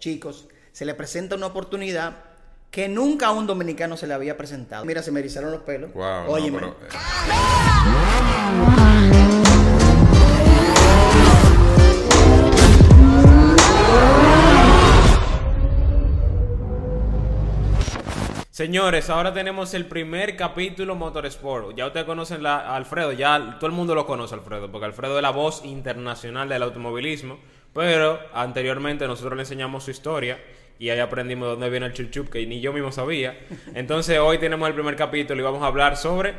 chicos, se le presenta una oportunidad que nunca a un dominicano se le había presentado. Mira, se me erizaron los pelos. Wow, no, Óyeme. pero, eh, Señores, ahora tenemos el primer capítulo Motorsport. Ya ustedes conocen a Alfredo, ya todo el mundo lo conoce Alfredo, porque Alfredo es la voz internacional del automovilismo. Pero anteriormente nosotros le enseñamos su historia y ahí aprendimos de dónde viene el chuchup, que ni yo mismo sabía. Entonces hoy tenemos el primer capítulo y vamos a hablar sobre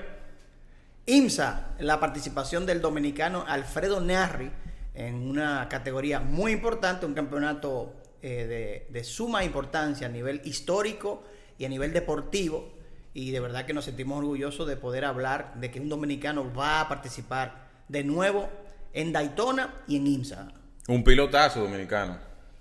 IMSA, la participación del dominicano Alfredo Narri en una categoría muy importante, un campeonato eh, de, de suma importancia a nivel histórico y a nivel deportivo. Y de verdad que nos sentimos orgullosos de poder hablar de que un dominicano va a participar de nuevo en Daytona y en IMSA. Un pilotazo dominicano.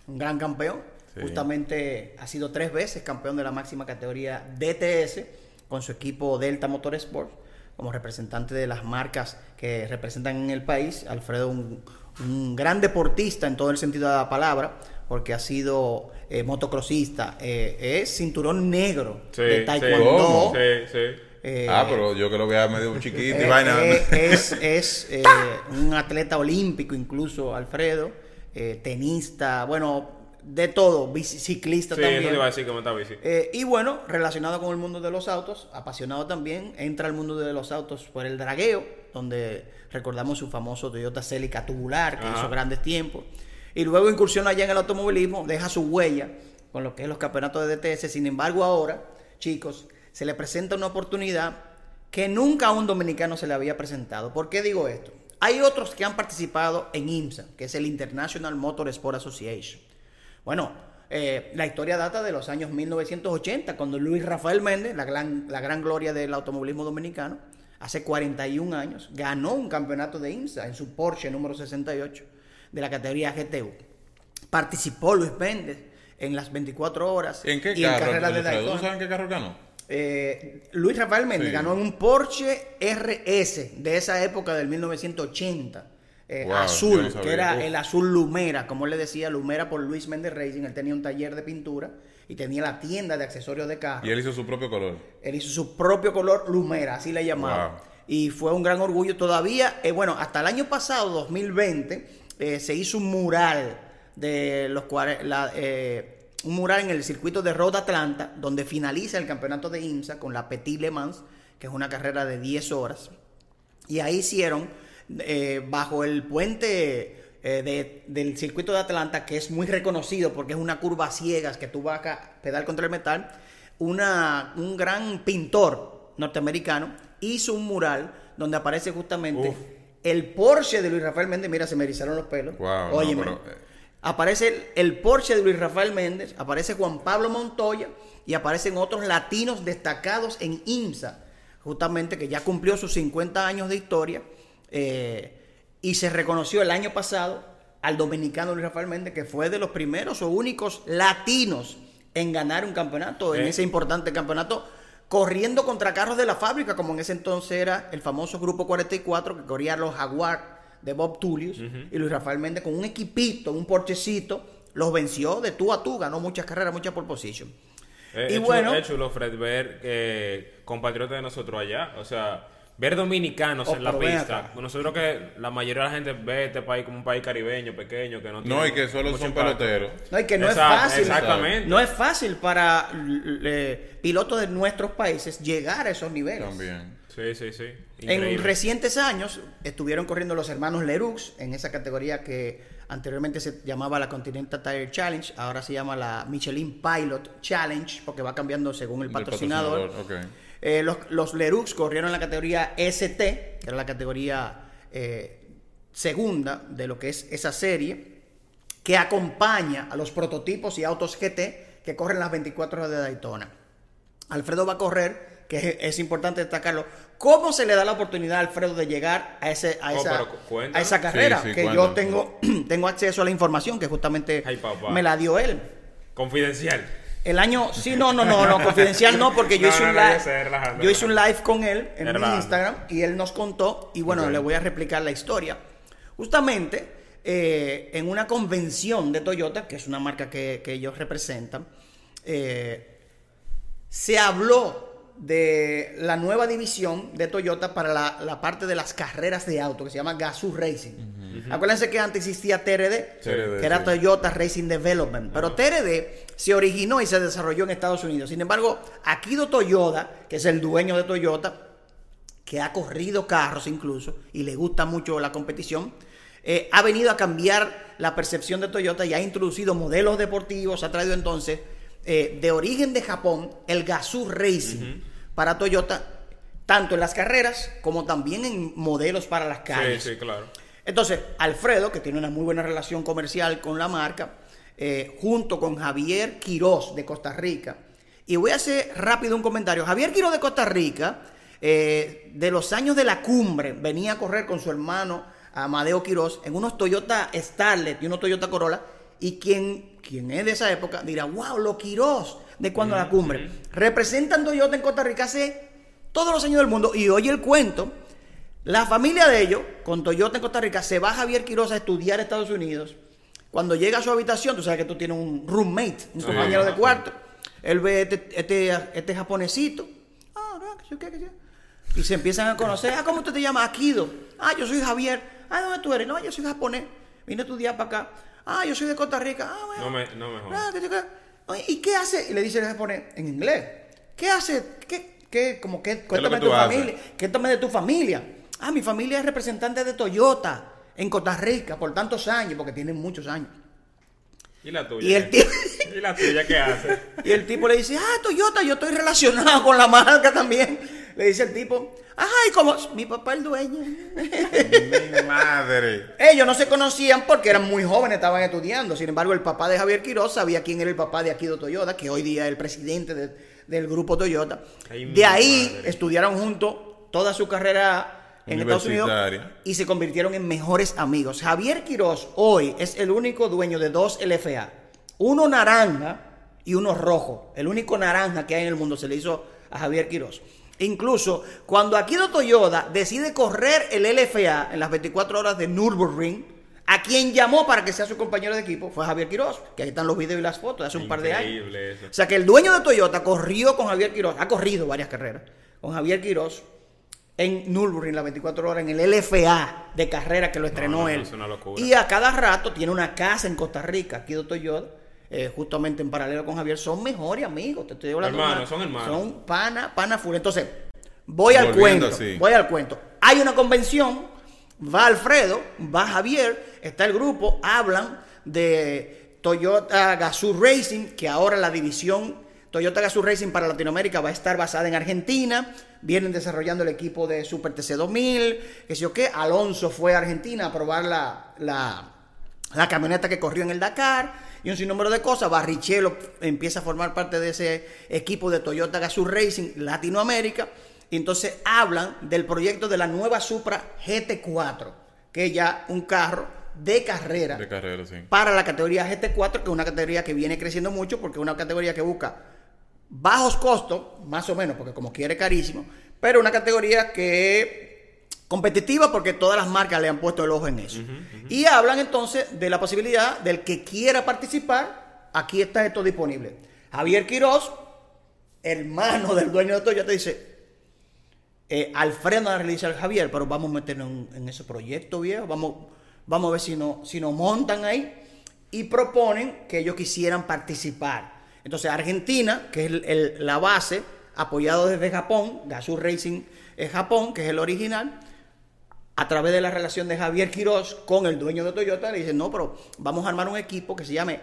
Un gran campeón. Sí. Justamente ha sido tres veces campeón de la máxima categoría DTS con su equipo Delta Motorsport como representante de las marcas que representan en el país. Alfredo, un, un gran deportista en todo el sentido de la palabra, porque ha sido eh, motocrossista, eh, es cinturón negro Sí, de taekwondo. Sí. Eh, ah, pero yo que lo vea medio chiquito y eh, vaina. eh, es es eh, un atleta olímpico, incluso Alfredo, eh, tenista, bueno, de todo, ciclista Sí, eso también. te iba a decir está bici. Eh, y bueno, relacionado con el mundo de los autos, apasionado también, entra al mundo de los autos por el dragueo, donde recordamos su famoso Toyota Celica tubular, que Ajá. hizo grandes tiempos. Y luego incursiona allá en el automovilismo, deja su huella con lo que es los campeonatos de DTS. Sin embargo, ahora, chicos, se le presenta una oportunidad que nunca a un dominicano se le había presentado. ¿Por qué digo esto? Hay otros que han participado en IMSA, que es el International Motorsport Association. Bueno, eh, la historia data de los años 1980, cuando Luis Rafael Méndez, la gran, la gran gloria del automovilismo dominicano, hace 41 años, ganó un campeonato de IMSA en su Porsche número 68 de la categoría GTU. Participó Luis Méndez en las 24 horas ¿En qué y en carro? carreras de? ¿Tú sabes en qué carro ganó? Eh, Luis Rafael Méndez Sí. ganó en un Porsche RS de esa época del 1980. eh, Wow, azul, no que era Uf. el azul Lumera, como él le decía, Lumera por Luis Méndez Racing. Él tenía un taller de pintura y tenía la tienda de accesorios de carro. Y él hizo su propio color. Él hizo su propio color Lumera, así le llamaban. Wow. Y fue un gran orgullo todavía. eh, bueno, hasta el año pasado, 2020, eh, se hizo un mural de los eh, un mural en el circuito de Road Atlanta, donde finaliza el campeonato de IMSA con la Petit Le Mans, que es una carrera de 10 horas. Y ahí hicieron, eh, bajo el puente eh, de- del circuito de Atlanta, que es muy reconocido porque es una curva a ciegas que tú vas acá, pedal contra el metal, una, un gran pintor norteamericano hizo un mural donde aparece justamente Uf. el Porsche de Luis Rafael Méndez. Mira, se me erizaron los pelos. Wow, no, Óyeme. pero, eh. Aparece el, el Porsche de Luis Rafael Méndez, aparece Juan Pablo Montoya y aparecen otros latinos destacados en IMSA, justamente que ya cumplió sus 50 años de historia eh, y se reconoció el año pasado al dominicano Luis Rafael Méndez, que fue de los primeros o únicos latinos en ganar un campeonato, en Eh. ese importante campeonato, corriendo contra carros de la fábrica, como en ese entonces era el famoso Grupo 44 que corría los Jaguar de Bob Tullius y Luis Rafael Méndez con un equipito, un porchecito, los venció de tú a tú, ganó muchas carreras, muchas por position. Eh, y es chulo- bueno, es chulo, Fred, ver eh, compatriotas de nosotros allá. O sea, ver dominicanos Oh, en la pista. Nosotros que la mayoría de la gente ve este país como un país caribeño, pequeño, que no tiene No, y que solo son impacto. peloteros. no, y que no Exacto, es fácil. Exactamente. No es fácil para eh, pilotos de nuestros países llegar a esos niveles. También. Sí, sí, sí. En recientes años estuvieron corriendo los hermanos Leroux en esa categoría que anteriormente se llamaba la Continental Tire Challenge, ahora se llama la Michelin Pilot Challenge porque va cambiando según el patrocinador. Eh, los, los Leroux corrieron en la categoría ST, que era la categoría eh, segunda de lo que es esa serie, que acompaña a los prototipos y autos GT que corren las 24 horas de Daytona. Alfredo va a correr, que es, es importante destacarlo. ¿Cómo se le da la oportunidad a Alfredo de llegar a, ese, a, Oh, esa, a esa carrera? Sí, sí, que yo tengo, tengo acceso a la información que justamente Ay, me la dio él. Confidencial. El año, sí, no, no, no, no, confidencial no, porque yo No, hice no, un no, live, sé, relajando, yo hice un live con él en mi. Instagram y él nos contó y bueno, le voy a replicar la historia. Justamente eh, en una convención de Toyota, que es una marca que, que ellos representan, eh, se habló de la nueva división de Toyota para la, la parte de las carreras de auto, que se llama Gazoo Racing. Acuérdense que antes existía TRD, TRD, que era sí. Toyota Racing Development, pero TRD se originó y se desarrolló en Estados Unidos. Sin embargo, Akido Toyoda, que es el dueño de Toyota, que ha corrido carros incluso y le gusta mucho la competición, eh, ha venido a cambiar la percepción de Toyota y ha introducido modelos deportivos, ha traído entonces eh, de origen de Japón el Gazoo Racing para Toyota, tanto en las carreras como también en modelos para las calles. Sí, sí, claro. Entonces, Alfredo, que tiene una muy buena relación comercial con la marca, eh, junto con Javier Quirós de Costa Rica. Y voy a hacer rápido un comentario. Javier Quirós de Costa Rica, eh, de los años de la cumbre, venía a correr con su hermano Amadeo Quirós en unos Toyota Starlet y unos Toyota Corolla. Y quien, quien es de esa época dirá, wow, los Quirós de cuando la cumbre. Representan Toyota en Costa Rica hace todos los años del mundo. Y oye el cuento la familia de ellos, con Toyota en Costa Rica, se va a Javier Quiroz a estudiar a Estados Unidos. Cuando llega a su habitación, tú sabes que tú tienes un roommate, un compañero de cuarto. Él ve este, este, este japonesito. Ah, no, que sé qué, que. Y se empiezan a conocer. Ah, ¿cómo usted te llama? Akido. Ah, yo soy Javier. Ah, ¿dónde tú eres? No, yo soy japonés. Vine a estudiar para acá. Ah, yo soy de Costa Rica. Ah, bueno. No me, no me jodas. Oye, ¿Y qué hace? Y le dice el japonés en inglés. ¿Qué hace? ¿Qué? qué como que, cuéntame de tu haces? familia. Cuéntame de tu familia. Ah, mi familia es representante de Toyota en Costa Rica por tantos años, porque tienen muchos años. ¿Y la tuya? Y el ¿Y la tuya qué hace? y el tipo le dice, ah, Toyota, yo estoy relacionado con la marca también. Le dice el tipo, ay, como mi papá el dueño. Mi madre. Ellos no se conocían porque eran muy jóvenes, estaban estudiando. Sin embargo, el papá de Javier Quiroz sabía quién era el papá de Akido Toyota, que hoy día es el presidente de- del grupo Toyota. Ay, de ahí madre. estudiaron juntos toda su carrera en Estados Unidos y se convirtieron en mejores amigos. Javier Quiroz hoy es el único dueño de dos LFA. Uno naranja y uno rojo. El único naranja que hay en el mundo se le hizo a Javier Quiroz. Incluso cuando Akido Toyoda decide correr el LFA en las 24 horas de Nürburgring, a quien llamó para que sea su compañero de equipo fue Javier Quiroz, que ahí están los videos y las fotos de hace un par de años. Eso. O sea que el dueño de Toyota corrió con Javier Quiroz, ha corrido varias carreras, con Javier Quiroz en Nürburgring las 24 horas, en el LFA de carrera que lo estrenó no, él. es una locura. Y a cada rato tiene una casa en Costa Rica, de Toyota, eh, justamente en paralelo con Javier. Son mejores amigos, te estoy hablando. Hermanos, son hermanos. Son pana, pana full. Entonces, voy al cuento. así. Voy al cuento. Hay una convención, va Alfredo, va Javier, está el grupo, hablan de Toyota Gazoo Racing, que ahora la división Toyota Gazoo Racing para Latinoamérica va a estar basada en Argentina. Vienen desarrollando el equipo de Super TC 2000, que sé yo qué. Alonso fue a Argentina a probar la, la, la camioneta que corrió en el Dakar y un sinnúmero de cosas. Barrichello empieza a formar parte de ese equipo de Toyota Gazoo Racing Latinoamérica. Y entonces hablan del proyecto de la nueva Supra GT4, que es ya un carro de carrera De carrera, sí. para la categoría GT4, que es una categoría que viene creciendo mucho porque es una categoría que busca bajos costos, más o menos, porque como quiere carísimo, pero una categoría que competitiva porque todas las marcas le han puesto el ojo en eso. Y hablan entonces de la posibilidad del que quiera participar, aquí está esto disponible. Javier Quiroz, hermano del dueño de Toyota, dice, eh, Alfredo al Javier, pero vamos a meternos en, en ese proyecto viejo, vamos, vamos a ver si, no, si nos montan ahí y proponen que ellos quisieran participar. Entonces Argentina, que es el- el- la base, apoyado desde Japón, Gazoo Racing es Japón, que es el original, a través de la relación de Javier Quiroz con el dueño de Toyota, le dicen, no, pero vamos a armar un equipo que se llame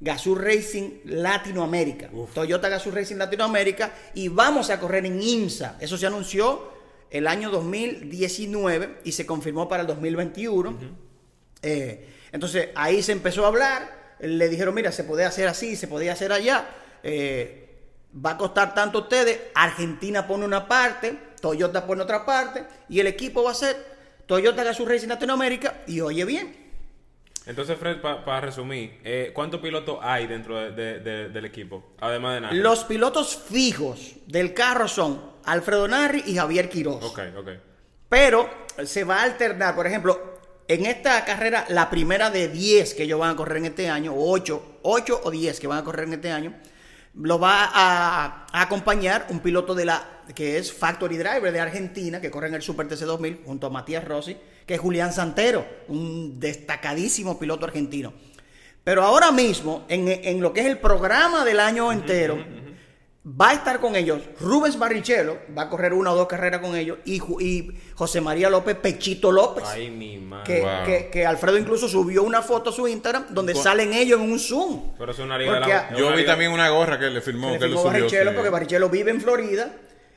Gazoo Racing Latinoamérica. Toyota Gazoo Racing Latinoamérica y vamos a correr en IMSA. Eso se anunció el año 2019 y se confirmó para el 2021. Eh, entonces ahí se empezó a hablar, le dijeron, mira, se puede hacer así, se podía hacer allá, eh, va a costar tanto a ustedes, Argentina pone una parte, Toyota pone otra parte, y el equipo va a ser Toyota Gazoo Racing Latinoamérica, y oye bien, Entonces, Fred, para resumir, eh, ¿cuántos pilotos hay dentro de- de- de- del equipo? Además de nada. los pilotos fijos del carro son Alfredo Narri y Javier Quiroz. Ok, ok. Pero se va a alternar, por ejemplo, en esta carrera, la primera de 10 que ellos van a correr en este año, o 8, 8 o 10 que van a correr en este año, lo va a, a acompañar un piloto de la que es Factory Driver de Argentina, que corre en el Super TC 2000 junto a Matías Rossi, que es Julián Santero, un destacadísimo piloto argentino. Pero ahora mismo, en, en lo que es el programa del año entero, va a estar con ellos Rubens Barrichello, va a correr una o dos carreras con ellos, y, y José María López Pechito López. Ay, mi madre. Que, Wow. que- que Alfredo incluso subió una foto a su Instagram donde salen ellos en un Zoom. Pero es una liga de Porque la... a- es Yo una vi liga- también una gorra que le firmó, Le que lo firmó subió. Barrichello sí. porque Barrichello vive en Florida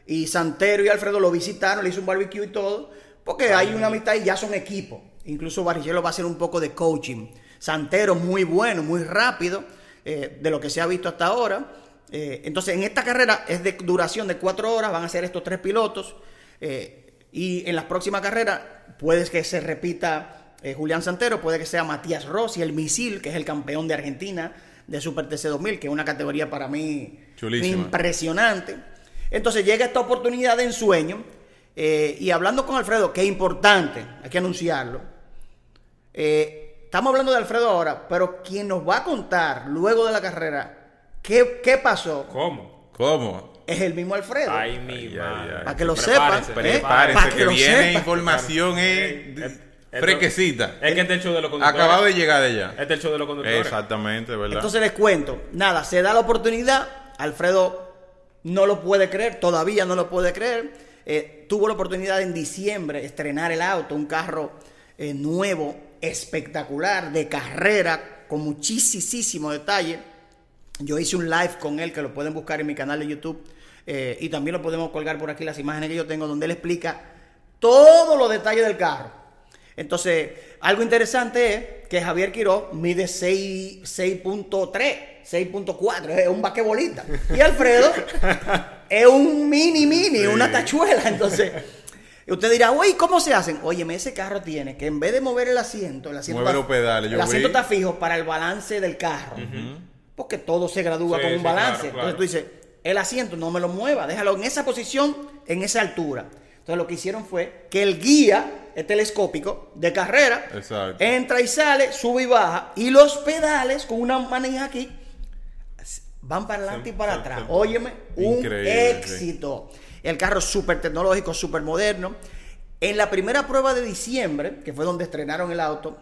y Santero y Alfredo lo visitaron, le hizo un barbecue y todo, porque hay una amistad y ya son equipo. Incluso Barrichello va a hacer un poco de coaching. Santero muy bueno, muy rápido, eh, de lo que se ha visto hasta ahora. Eh, entonces, en esta carrera es de duración de cuatro horas, van a ser estos tres pilotos. eh, y en las próximas carreras puede que se repita eh, Julián Santero, puede que sea Matías Rossi, el misil, que es el campeón de Argentina de Super TC 2000, que es una categoría para mí Chulísima. impresionante. Entonces llega esta oportunidad de ensueño. eh, y hablando con Alfredo, que es importante, hay que anunciarlo. eh, estamos hablando de Alfredo ahora, pero quien nos va a contar luego de la carrera qué, qué pasó ¿Cómo? ¿Cómo? es el mismo Alfredo. Ay, mi. Para que lo Prepárense, sepan, ¿eh? Prepárense, Para que que, lo viene información eh, fresquecita. Es que este es el show de los conductores. Acabado de llegar de allá. Este es el show de los conductores. Exactamente, ¿verdad? Entonces les cuento, nada, se da la oportunidad, Alfredo no lo puede creer, todavía no lo puede creer, Eh, tuvo la oportunidad en diciembre estrenar el auto, un carro eh, nuevo, espectacular, de carrera, con muchísimo detalle. Yo hice un live con él que lo pueden buscar en mi canal de YouTube eh, y también lo podemos colgar por aquí las imágenes que yo tengo donde él explica todos los detalles del carro. Entonces, algo interesante es que Javier Quiró mide 6 6.3, 6.4, es un vaquebolita. Y Alfredo es un mini mini, una tachuela. Entonces, usted dirá, güey, ¿cómo se hacen? Óyeme, ese carro tiene que en vez de mover el asiento, el asiento, está- pedales, el asiento está fijo para el balance del carro. Porque todo se gradúa Sí, con un sí, balance. claro, claro. Entonces tú dices, el asiento no me lo mueva, déjalo en esa posición, en esa altura. Entonces lo que hicieron fue que el guía el telescópico de carrera Exacto. entra y sale, sube y baja, y los pedales con una manija aquí van para adelante y para atrás. Óyeme, un Increíble, éxito. El carro súper tecnológico, súper moderno. En la primera prueba de diciembre, que fue donde estrenaron el auto,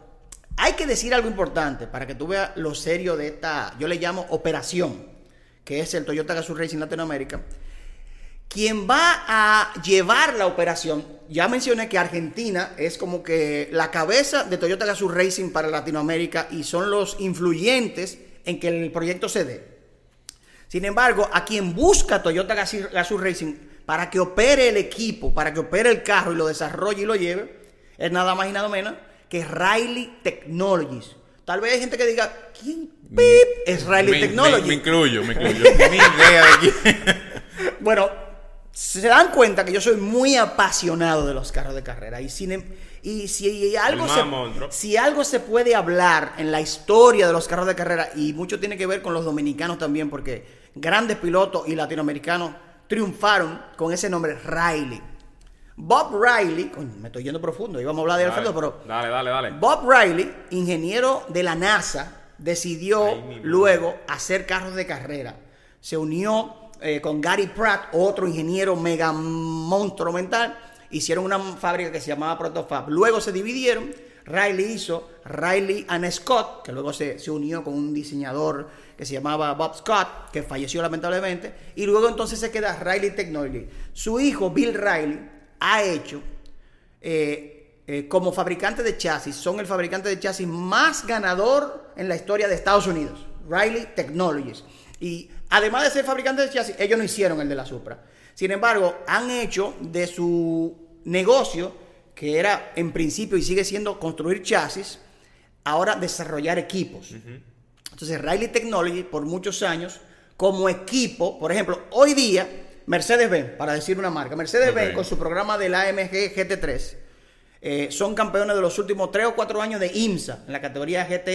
hay que decir algo importante para que tú veas lo serio de esta, yo le llamo operación, que es el Toyota Gazoo Racing Latinoamérica. Quien va a llevar la operación, ya mencioné que Argentina es como que la cabeza de Toyota Gazoo Racing para Latinoamérica y son los influyentes en que el proyecto se dé. Sin embargo, a quien busca Toyota Gazoo Racing para que opere el equipo, para que opere el carro y lo desarrolle y lo lleve, es nada más y nada menos que Riley Technologies. Tal vez hay gente que diga, ¿quién pip es Riley me, Technologies? me- me incluyo, me incluyo. Ni idea de quién. Bueno, se dan cuenta que yo soy muy apasionado de los carros de carrera y, sin em- y si algo se, más monstruo. si algo se puede hablar en la historia de los carros de carrera y mucho tiene que ver con los dominicanos también porque grandes pilotos y latinoamericanos triunfaron con ese nombre Riley. Bob Riley, coño, me estoy yendo profundo, íbamos a hablar de Alfredo, pero Dale, dale, dale. Bob Riley, ingeniero de la NASA, decidió Ay, luego hacer carros de carrera. Se unió eh, con Gary Pratt, otro ingeniero mega monstruo mental. Hicieron una fábrica que se llamaba Protofab. Luego se dividieron. Riley hizo Riley and Scott, que luego se, se unió con un diseñador que se llamaba Bob Scott, que falleció lamentablemente. Y luego entonces se queda Riley Technology. Su hijo, Bill Riley, ha hecho eh, eh, como fabricante de chasis, son el fabricante de chasis más ganador en la historia de Estados Unidos, Riley Technologies. Y además de ser fabricante de chasis, ellos no hicieron el de la Supra. Sin embargo, han hecho de su negocio, que era en principio y sigue siendo construir chasis, ahora desarrollar equipos. Entonces, Riley Technology, por muchos años, como equipo, por ejemplo, hoy día, Mercedes-Benz, para decir una marca, Mercedes-Benz con su programa del AMG GT3, eh, son campeones de los últimos 3 o 4 años de IMSA, en la categoría GT,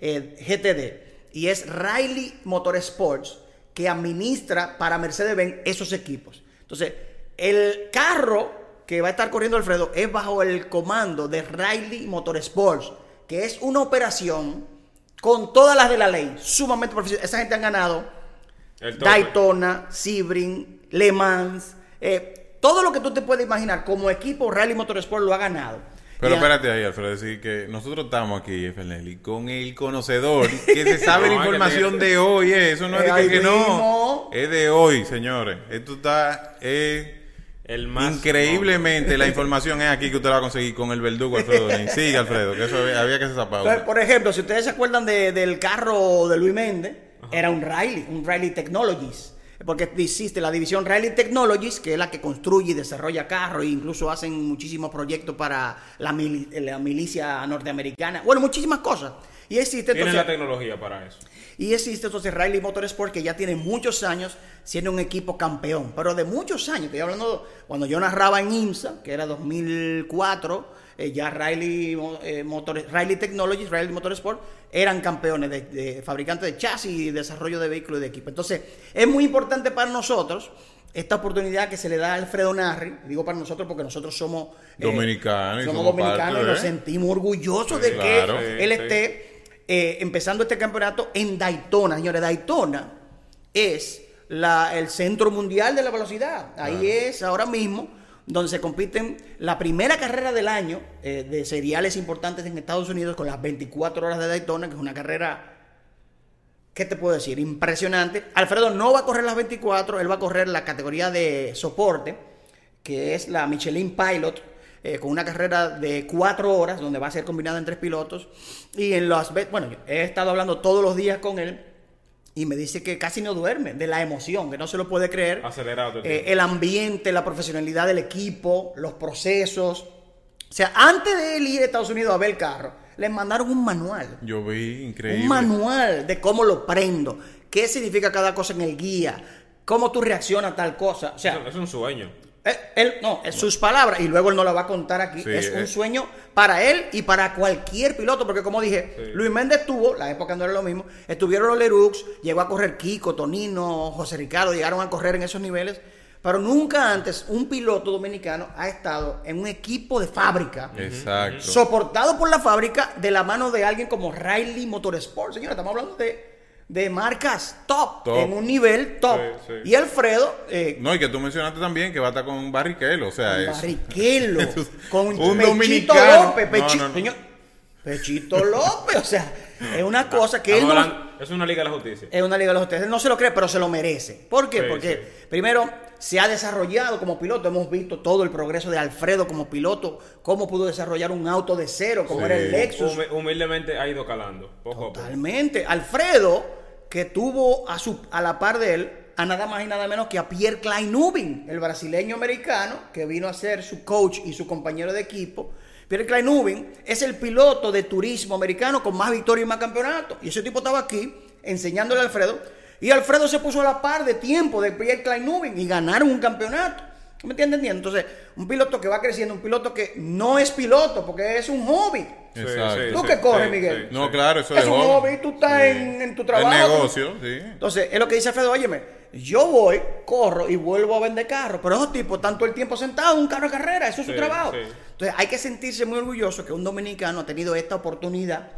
eh, GTD. Y es Riley Motorsports que administra para Mercedes-Benz esos equipos. Entonces, el carro que va a estar corriendo Alfredo es bajo el comando de Riley Motorsports, que es una operación con todas las de la ley, sumamente profesional. Esa gente han ganado. Daytona, Sebring, Le Mans, eh, todo lo que tú te puedes imaginar como equipo Rally Motorsport lo ha ganado. Pero espérate ahí, Alfredo, decir que nosotros estamos aquí, Fernelli, con el conocedor que se sabe No, la información de hoy, eh, eso no es Eh, de que, que no, es de hoy, señores. Esto está eh, El más increíblemente, la información es aquí que usted la va a conseguir con el verdugo Alfredo. Sigue, Alfredo, que eso había, había que hacer esa pausa. por ejemplo, si ustedes se acuerdan de- del carro de Luis Méndez, era un Riley, un Riley Technologies. Porque existe la división Riley Technologies, que es la que construye y desarrolla carros, e incluso hacen muchísimos proyectos para la, mili- la milicia norteamericana. Bueno, muchísimas cosas. Y existe Tienen entonces, la tecnología para eso. y existe entonces Riley Motorsport, que ya tiene muchos años siendo un equipo campeón, pero de muchos años. Estoy hablando cuando yo narraba en IMSA, que era 2004, eh, ya Riley, eh, Motor- Riley Technologies, Riley Motorsport, eran campeones de, de fabricantes de chasis y desarrollo de vehículos y de equipo. Entonces, es muy importante para nosotros esta oportunidad que se le da a Alfredo Narri, digo para nosotros porque nosotros somos eh, Dominicanos y somos somos dominicanos parte y nos sentimos orgullosos Sí, de claro. que Sí, él sí. esté eh, empezando este campeonato en Daytona. Señores, Daytona es la- el centro mundial de la velocidad. Ahí es ahora mismo donde se compiten la primera carrera del año eh, de seriales importantes en Estados Unidos con las 24 horas de Daytona, que es una carrera, ¿qué te puedo decir? Impresionante. Alfredo no va a correr las 24, él va a correr la categoría de soporte, que es la Michelin Pilot, eh, con una carrera de cuatro horas, donde va a ser combinada en tres pilotos. Y en las bueno, yo he estado hablando todos los días con él y me dice que casi no duerme de la emoción, que no se lo puede creer. Acelerado. el Eh, el ambiente, la profesionalidad del equipo, los procesos. O sea, antes de él ir a Estados Unidos a ver el carro, le mandaron un manual. Yo vi increíble. Un manual de cómo lo prendo, qué significa cada cosa en el guía, cómo tú reaccionas a tal cosa. O sea, Eso- es un sueño. Él, él- no, es sus palabras y luego él no la va a contar aquí. Sí, es un eh. sueño para él y para cualquier piloto, porque como dije, Sí. Luis Méndez tuvo, la época no era lo mismo, estuvieron los Lerux, llegó a correr Kiko, Tonino, José Ricardo, llegaron a correr en esos niveles, pero nunca antes un piloto dominicano ha estado en un equipo de fábrica. Exacto. Soportado por la fábrica de la mano de alguien como Riley Motorsport. Señora, estamos hablando de, de marcas top, Top. en un nivel top. Sí, sí. Y Alfredo, eh, No, y que tú mencionaste también que va a estar con Barrichello, o sea, es... Barrichello, con Un Pechito dominicano. López, No, Pechi- no, no. señor, Pechito López, o sea, es una cosa que él hablando- es una liga de la justicia. es una liga de los hoteles, él no se lo cree, pero se lo merece. ¿Por qué? Sí, Porque primero se ha desarrollado como piloto, hemos visto todo el progreso de Alfredo como piloto, cómo pudo desarrollar un auto de cero, como era el Lexus. Humi- humildemente ha ido calando. Poco a poco. Totalmente. Alfredo, que tuvo a, su, a la par de él a nada más y nada menos que a Pierre Klein Nubin, el brasileño americano, que vino a ser su coach y su compañero de equipo. Pierre Klein Nubin es el piloto de turismo americano con más victorias y más campeonatos. Y ese tipo estaba aquí enseñándole a Alfredo. Y Alfredo se puso a la par de tiempo de Pierre Klein Nubin y ganaron un campeonato. ¿Me entiendes? Entonces, un piloto que va creciendo, un piloto que no es piloto porque es un hobby. Sí, Exacto. sí, ¿Tú sí, qué corres, sí, Miguel? sí, No, sí. claro, eso Es es un hobby. hobby, tú estás Sí. en, en tu El trabajo. negocio, sí. Entonces, es lo que dice Alfredo, óyeme, yo voy, corro y vuelvo a vender carros, pero esos tipos están todo el tiempo sentados en un carro de carrera, eso es su trabajo. sí. Entonces, hay que sentirse muy orgulloso que un dominicano ha tenido esta oportunidad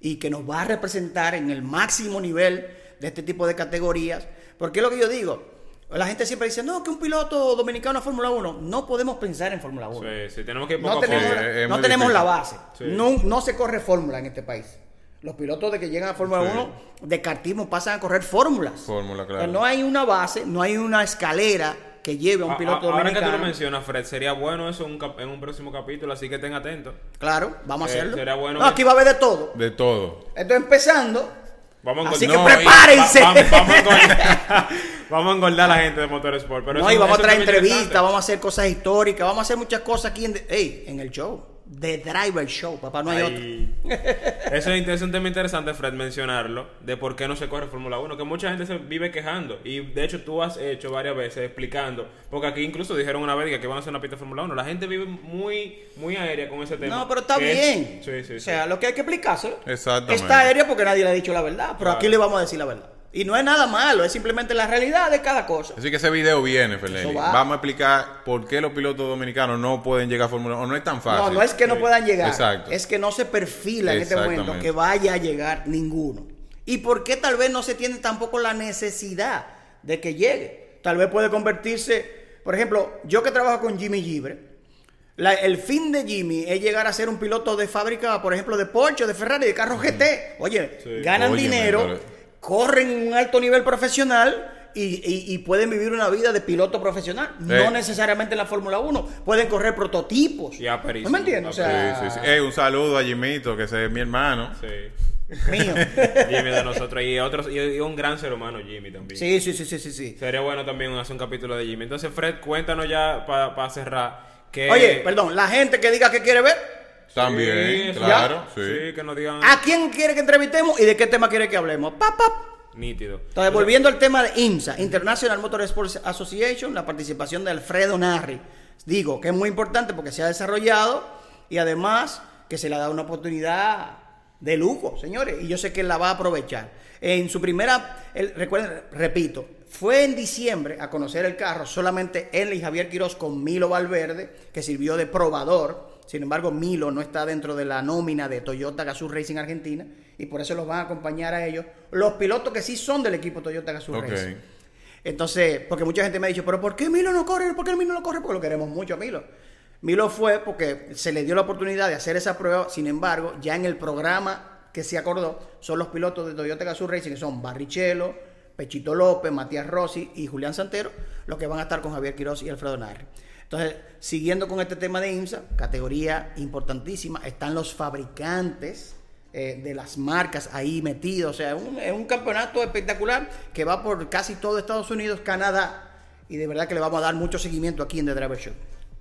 y que nos va a representar en el máximo nivel de este tipo de categorías. Porque es lo que yo digo, la gente siempre dice, no, que un piloto dominicano a Fórmula 1, no podemos pensar en Fórmula 1. Sí, sí, tenemos que ir poco No a tenemos, poco. Es no tenemos la base. Sí. No, no se corre fórmula en este país. Los pilotos de que llegan a Fórmula Sí. 1 de kartismo pasan a correr fórmulas. Fórmula, O sea, claro. no hay una base, no hay una escalera que lleve a un A- piloto a- Ahora que tú dominicano. lo mencionas, Fred, sería bueno eso en un, cap- en un próximo capítulo, así que estén atentos. Claro, vamos a Eh, hacerlo. sería bueno no, que- aquí va a haber de todo. De todo. Esto empezando. Vamos a Así que No, prepárense. Va- vamos, vamos a engordar, vamos a engordar a la gente de Motorsport. Pero no, eso- y vamos a traer entrevistas, vamos a hacer cosas históricas, vamos a hacer muchas cosas aquí en el show. The Driver Show, papá, no hay otro. Eso es, es un tema interesante, Fred, mencionarlo, de por qué no se corre Fórmula 1, que mucha gente se vive quejando. Y de hecho tú has hecho varias veces explicando, porque aquí incluso dijeron una vez que van a hacer una pista de Fórmula 1. La gente vive muy, muy aérea con ese tema. No, pero está es- bien. sí, sí, O sí. sea, lo que hay que explicárselo. Exactamente. Está aéreo porque nadie le ha dicho la verdad, pero Claro. aquí le vamos a decir la verdad. Y no es nada malo, es simplemente la realidad de cada cosa. Así que ese video viene, va. Vamos a explicar por qué los pilotos dominicanos no pueden llegar a Fórmula 1. O no es tan fácil. No, no es que no puedan llegar. Exacto. Es que no se perfila en este momento que vaya a llegar ninguno. ¿Y por qué tal vez no se tiene tampoco la necesidad de que llegue? Tal vez puede convertirse, por ejemplo, yo que trabajo con Jimmy Gibre, la- el fin de Jimmy es llegar a ser un piloto de fábrica, por ejemplo, de Porsche, de Ferrari, de carro GT. Oye, Sí. ganan dinero, corren un alto nivel profesional. Y, y- y pueden vivir una vida de piloto profesional, no necesariamente en la Fórmula 1. Pueden correr prototipos. Y aperísimo, ¿No me entiendes? O sea, Sí, sí, sí. Ey, un saludo a Jimito, que ese es mi hermano. Sí. mío. Jimmy de nosotros y otros y, y un gran ser humano Jimmy también. Sí, sí, sí, sí, sí, sí. Sería bueno también hacer un capítulo de Jimmy. Entonces, Fred, cuéntanos ya para cerrar que Oye, perdón, la gente que diga que quiere ver, También, Sí, claro. Sí, Sí. que nos digan ¿a quién quiere que entrevistemos y de qué tema quiere que hablemos? Pap, pap. nítido. Entonces, volviendo al tema de IMSA, International Motorsports Association, la participación de Alfredo Narri. Digo que es muy importante porque se ha desarrollado y además que se le ha dado una oportunidad de lujo, señores, y yo sé que él la va a aprovechar. En su primera, él- recuerden, repito, fue en diciembre a conocer el carro solamente él y Javier Quiroz con Milo Valverde, que sirvió de probador. Sin embargo, Milo no está dentro de la nómina de Toyota Gazoo Racing Argentina y por eso los van a acompañar a ellos los pilotos que sí son del equipo Toyota Gazoo. Racing. Entonces, porque mucha gente me ha dicho, pero ¿por qué Milo no corre? ¿Por qué Milo no corre? Porque lo queremos mucho a Milo. Milo fue porque se le dio la oportunidad de hacer esa prueba, sin embargo, ya en el programa que se acordó, son los pilotos de Toyota Gazoo Racing, que son Barrichello, Pechito López, Matías Rossi y Julián Santero, los que van a estar con Javier Quiroz y Alfredo Narri. Entonces, siguiendo con este tema de IMSA, categoría importantísima, están los fabricantes eh, de las marcas ahí metidos. O sea, un- es un campeonato espectacular que va por casi todo Estados Unidos, Canadá, y de verdad que le vamos a dar mucho seguimiento aquí en The Driver Show.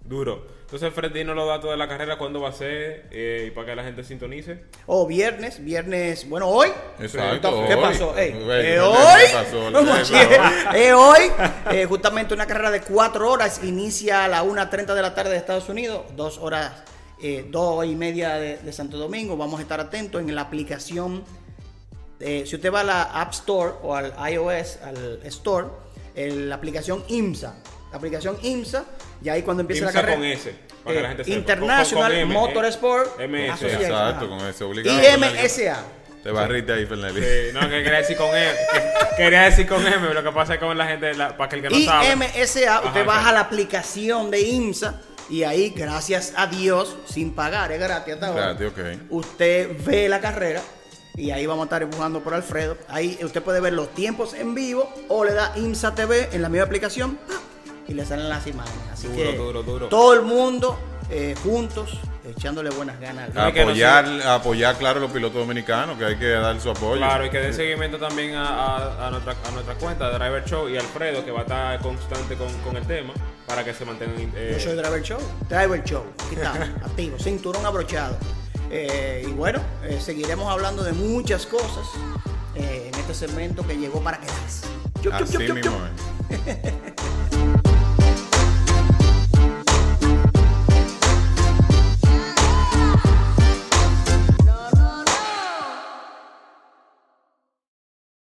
Duro. Entonces, Fred, dinos los datos de la carrera, cuándo va a ser eh, y para que la gente sintonice. O viernes, viernes, bueno, hoy. Exacto, ¿Qué hoy. pasó? Ey, eh, ¿qué hoy. Eh, hoy, eh, justamente una carrera de cuatro horas, inicia a las 1.30 de la tarde de Estados Unidos, dos horas, eh, dos y media de, de Santo Domingo. Vamos a estar atentos en la aplicación. si usted va a la App Store o al iOS, al Store, el- la aplicación IMSA. La aplicación IMSA, y ahí cuando empieza IMSA la carrera. con S, para que la gente sepa. International Con- con- con M, Motorsport eh, MS. Exacto, con ese obligado. IMSA. Te barriste ahí, Fernández. Sí, no, que quería decir con M. que- quería decir con M, lo que pasa es que con la gente, la- para que el que no sabe. IMSA, usted Ajá, baja la aplicación de IMSA y ahí, gracias a Dios, sin pagar, es gratis hasta ahora. Gratis, ok. Usted ve la carrera y ahí vamos a estar empujando por Alfredo. Ahí usted puede ver los tiempos en vivo o le da IMSA TV en la misma aplicación ¡pam! Y le salen las imágenes. Así Duro, que duro, duro. todo el mundo eh, juntos echándole buenas ganas. al que no Apoyar, apoyar, claro, los pilotos dominicanos, que hay que dar su apoyo. Claro, y que den seguimiento también a, a- a nuestra, a nuestra cuenta de Driver Show y Alfredo, que va a estar constante con, con el tema, para que se mantengan. eh, Yo soy Driver Show. Driver Show. Aquí estamos, activo. Cinturón abrochado. Eh, y bueno, eh, seguiremos hablando de muchas cosas eh, en este segmento que llegó para quedarse. Así chup, chup, mismo.